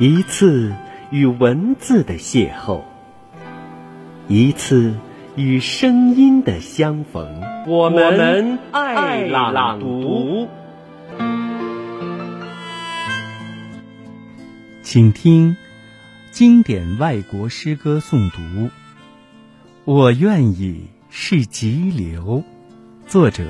一次与文字的邂逅，一次与声音的相逢。我们爱朗读，请听经典外国诗歌诵读。我愿意是急流，作者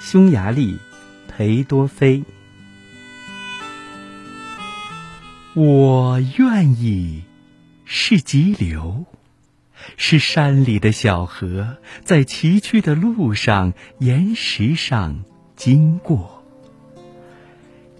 匈牙利裴多菲。我愿意是急流，是山里的小河，在崎岖的路上、岩石上经过。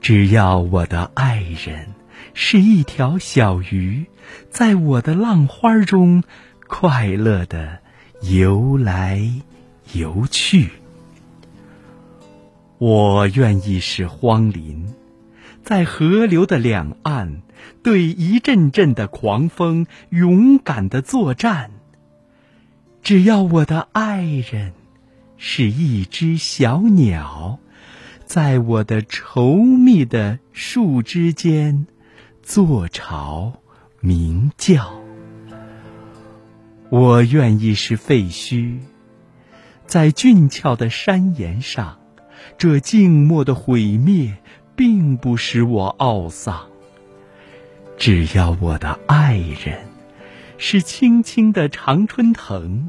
只要我的爱人是一条小鱼，在我的浪花中。快乐的游来游去，我愿意是荒林，在河流的两岸，对一阵阵的狂风勇敢的作战。只要我的爱人是一只小鸟，在我的稠密的树枝间做巢鸣叫。我愿意是废墟，在俊俏的山岩上，这静默的毁灭并不使我懊丧。只要我的爱人是青青的常春藤，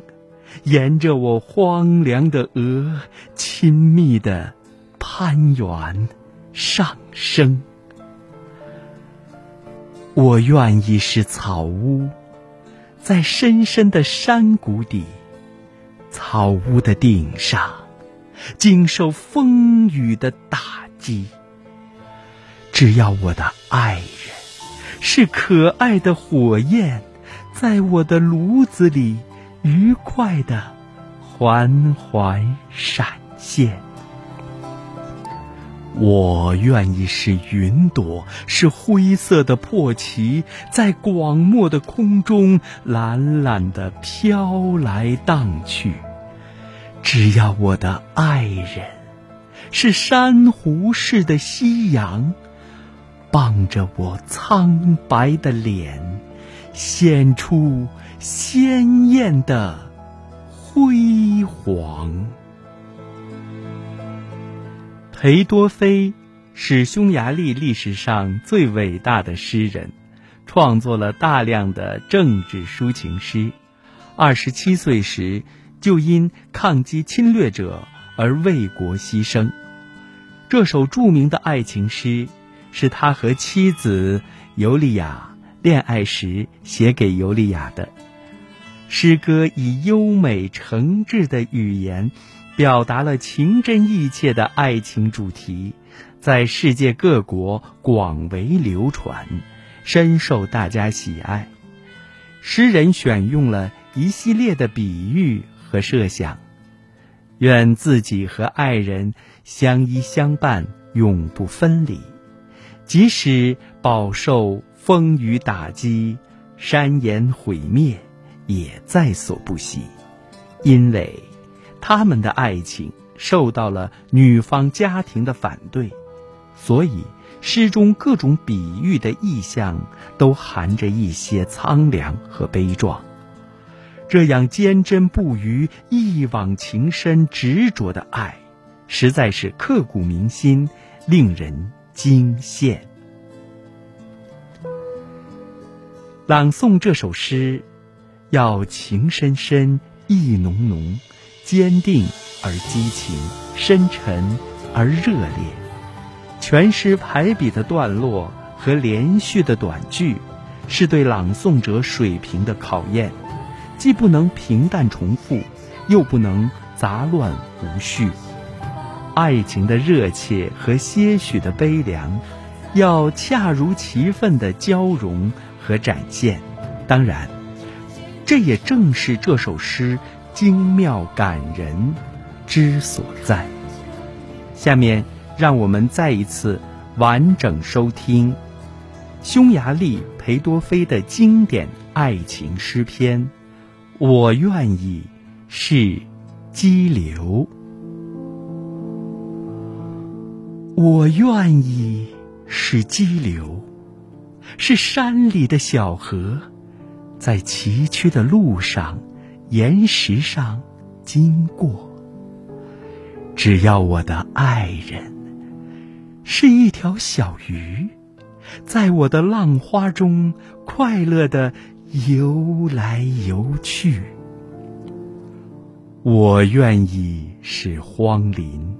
沿着我荒凉的额亲密的攀援上升。我愿意是草屋。在深深的山谷底，草屋的顶上，经受风雨的打击。只要我的爱人是可爱的火焰，在我的炉子里愉快的缓缓闪现。我愿意是云朵，是灰色的破旗，在广漠的空中懒懒地飘来荡去。只要我的爱人是珊瑚似的夕阳，傍着我苍白的脸，显出鲜艳的辉煌。裴多菲是匈牙利历史上最伟大的诗人，创作了大量的政治抒情诗。二十七岁时就因抗击侵略者而为国牺牲。这首著名的爱情诗是他和妻子尤利娅恋爱时写给尤利娅的。诗歌以优美诚挚的语言。表达了情真意切的爱情主题，在世界各国广为流传，深受大家喜爱。诗人选用了一系列的比喻和设想，愿自己和爱人相依相伴，永不分离，即使饱受风雨打击、山岩毁灭，也在所不惜，因为。他们的爱情受到了女方家庭的反对，所以诗中各种比喻的意象都含着一些苍凉和悲壮。这样坚贞不渝、一往情深、执着的爱，实在是刻骨铭心，令人惊羡。朗诵这首诗，要情深深，意浓浓。坚定而激情，深沉而热烈。全诗排比的段落和连续的短句，是对朗诵者水平的考验。既不能平淡重复，又不能杂乱无序。爱情的热切和些许的悲凉，要恰如其分的交融和展现。当然，这也正是这首诗。精妙感人之所在。下面，让我们再一次完整收听匈牙利裴多菲的经典爱情诗篇。我愿意是激流，我愿意是激流，是山里的小河，在崎岖的路上、岩石上经过。只要我的爱人是一条小鱼，在我的浪花中快乐的游来游去。我愿意是荒林，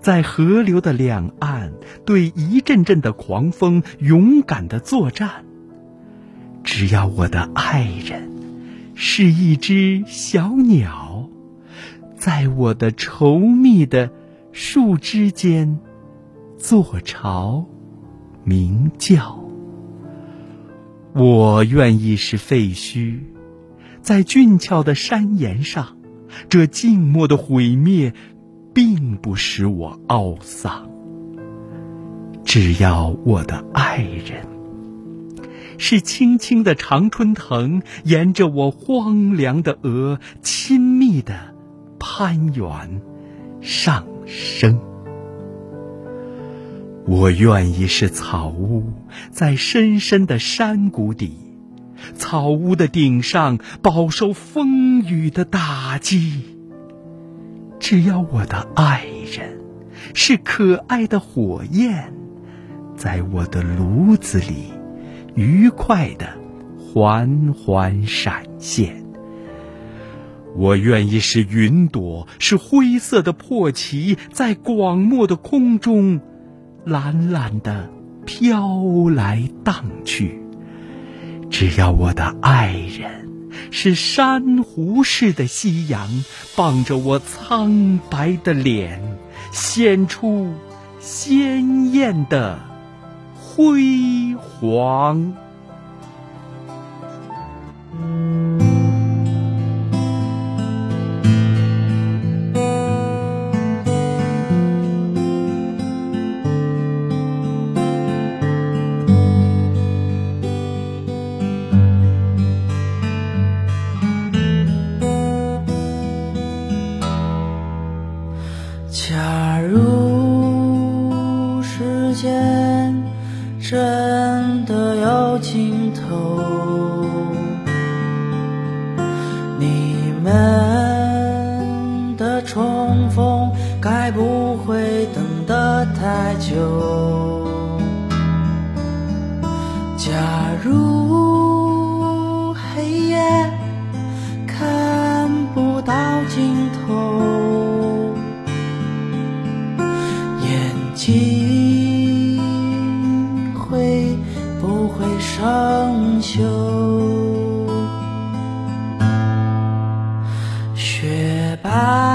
在河流的两岸，对一阵阵的狂风勇敢的作战。只要我的爱人是一只小鸟，在我的稠密的树枝间做巢、鸣叫。我愿意是废墟，在俊俏的山岩上。这静默的毁灭，并不使我懊丧。只要我的爱人是青青的常春藤，沿着我荒凉的额，亲密的攀援上升。我愿意是草屋，在深深的山谷底。草屋的顶上饱受风雨的打击。只要我的爱人是可爱的火焰，在我的炉子里愉快的缓缓闪现。我愿意是云朵，是灰色的破旗，在广漠的空中懒懒的飘来荡去。只要我的爱人是珊瑚似的夕阳，傍着我苍白的脸，显出鲜艳的辉煌。I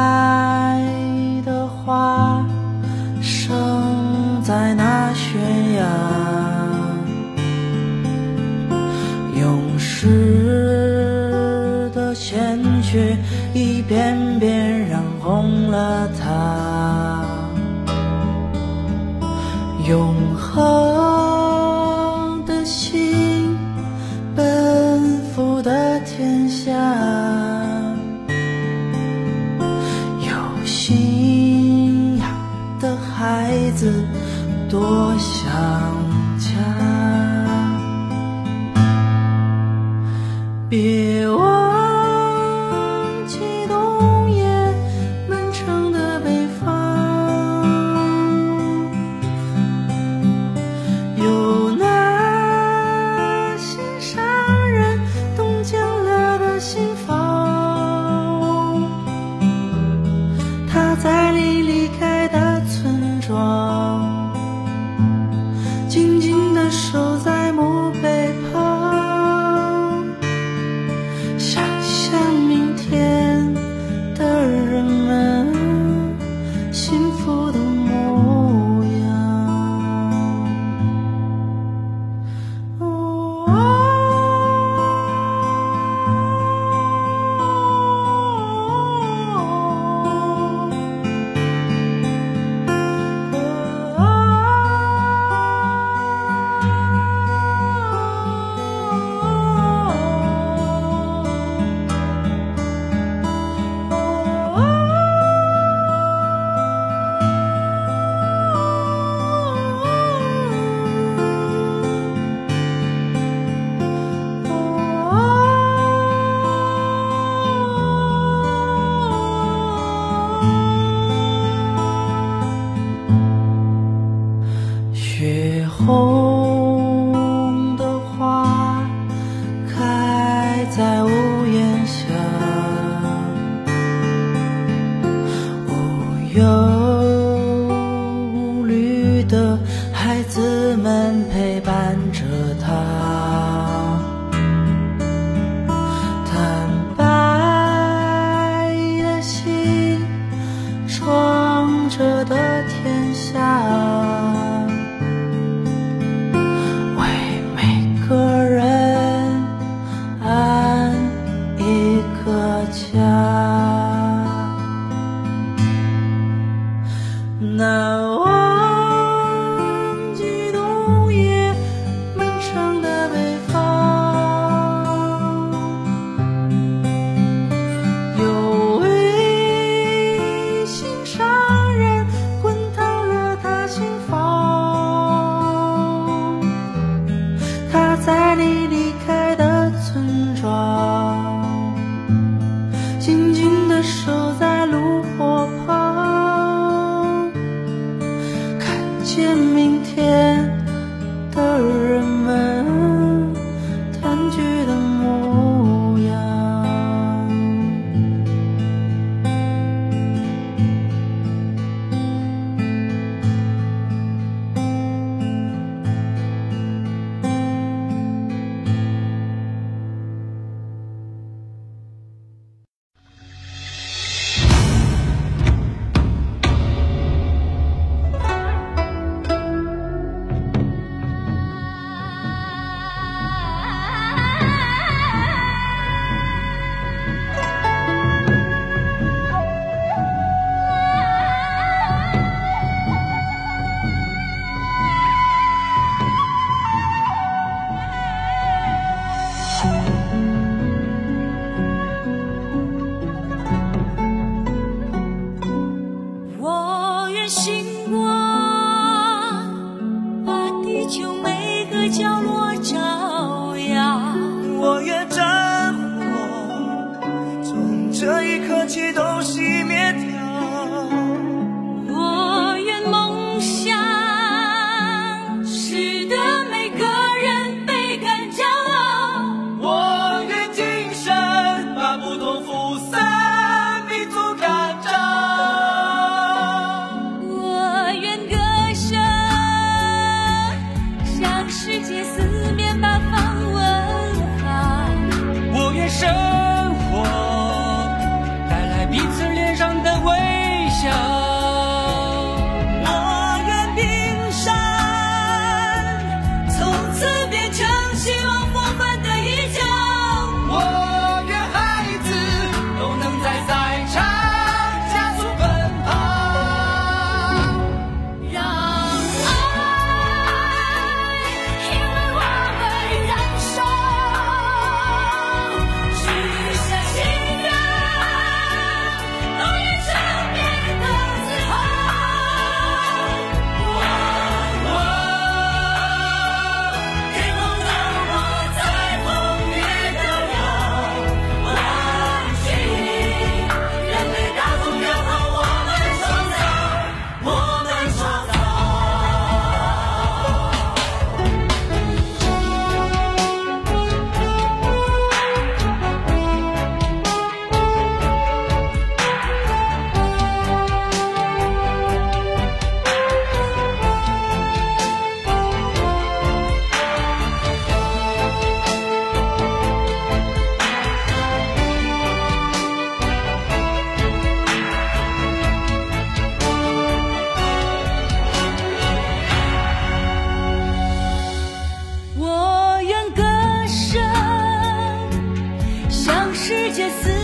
思。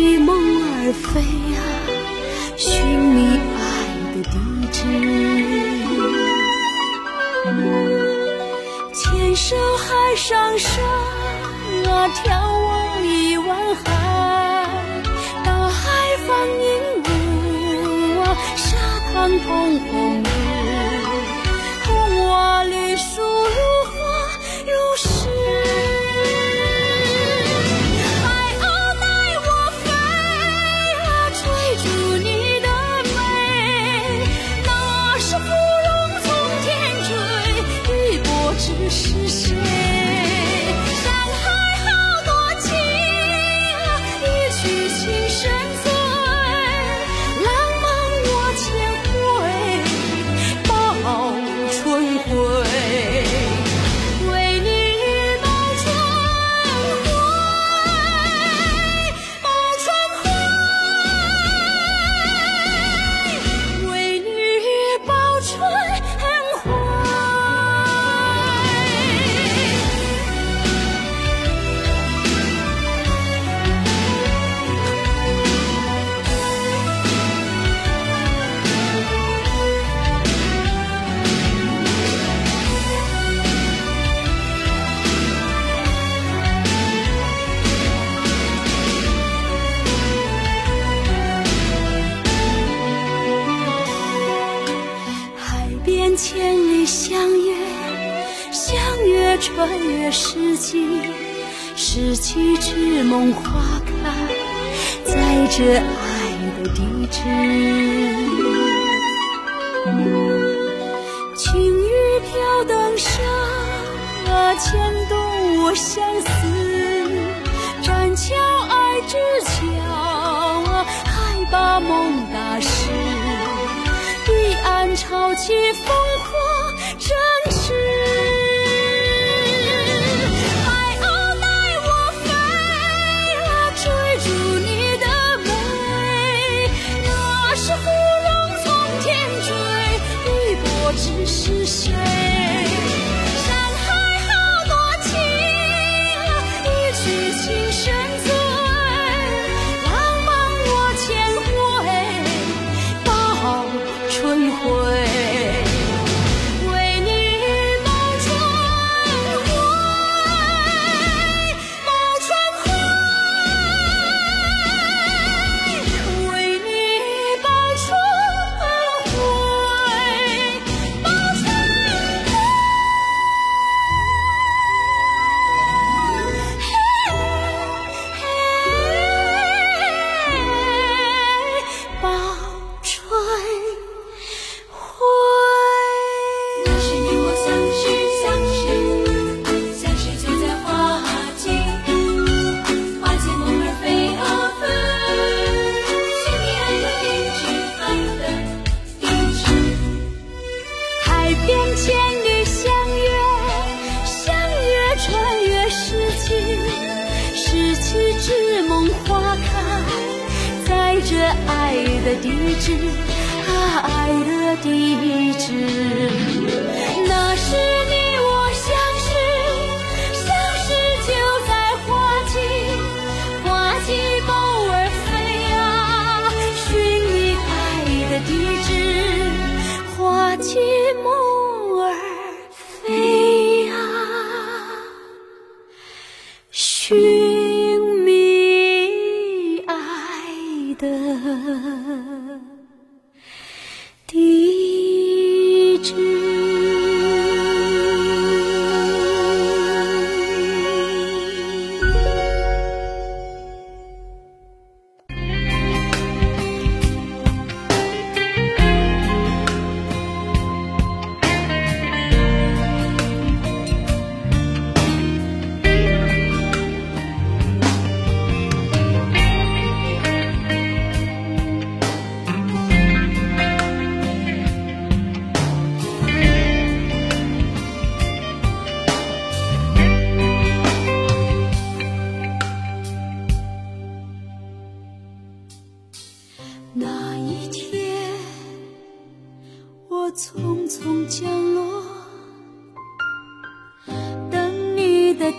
为梦而飞啊寻觅爱的地址。牵手海上山啊眺望一湾海大海放银雾啊沙滩通红穿越世纪，世纪之梦花开，在这爱的地址。晴雨飘灯纱，牵动我相思。栈桥爱之桥啊，还把梦打湿。彼岸潮起风。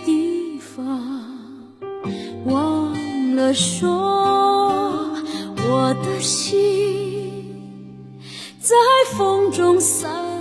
地方忘了说我的心在风中散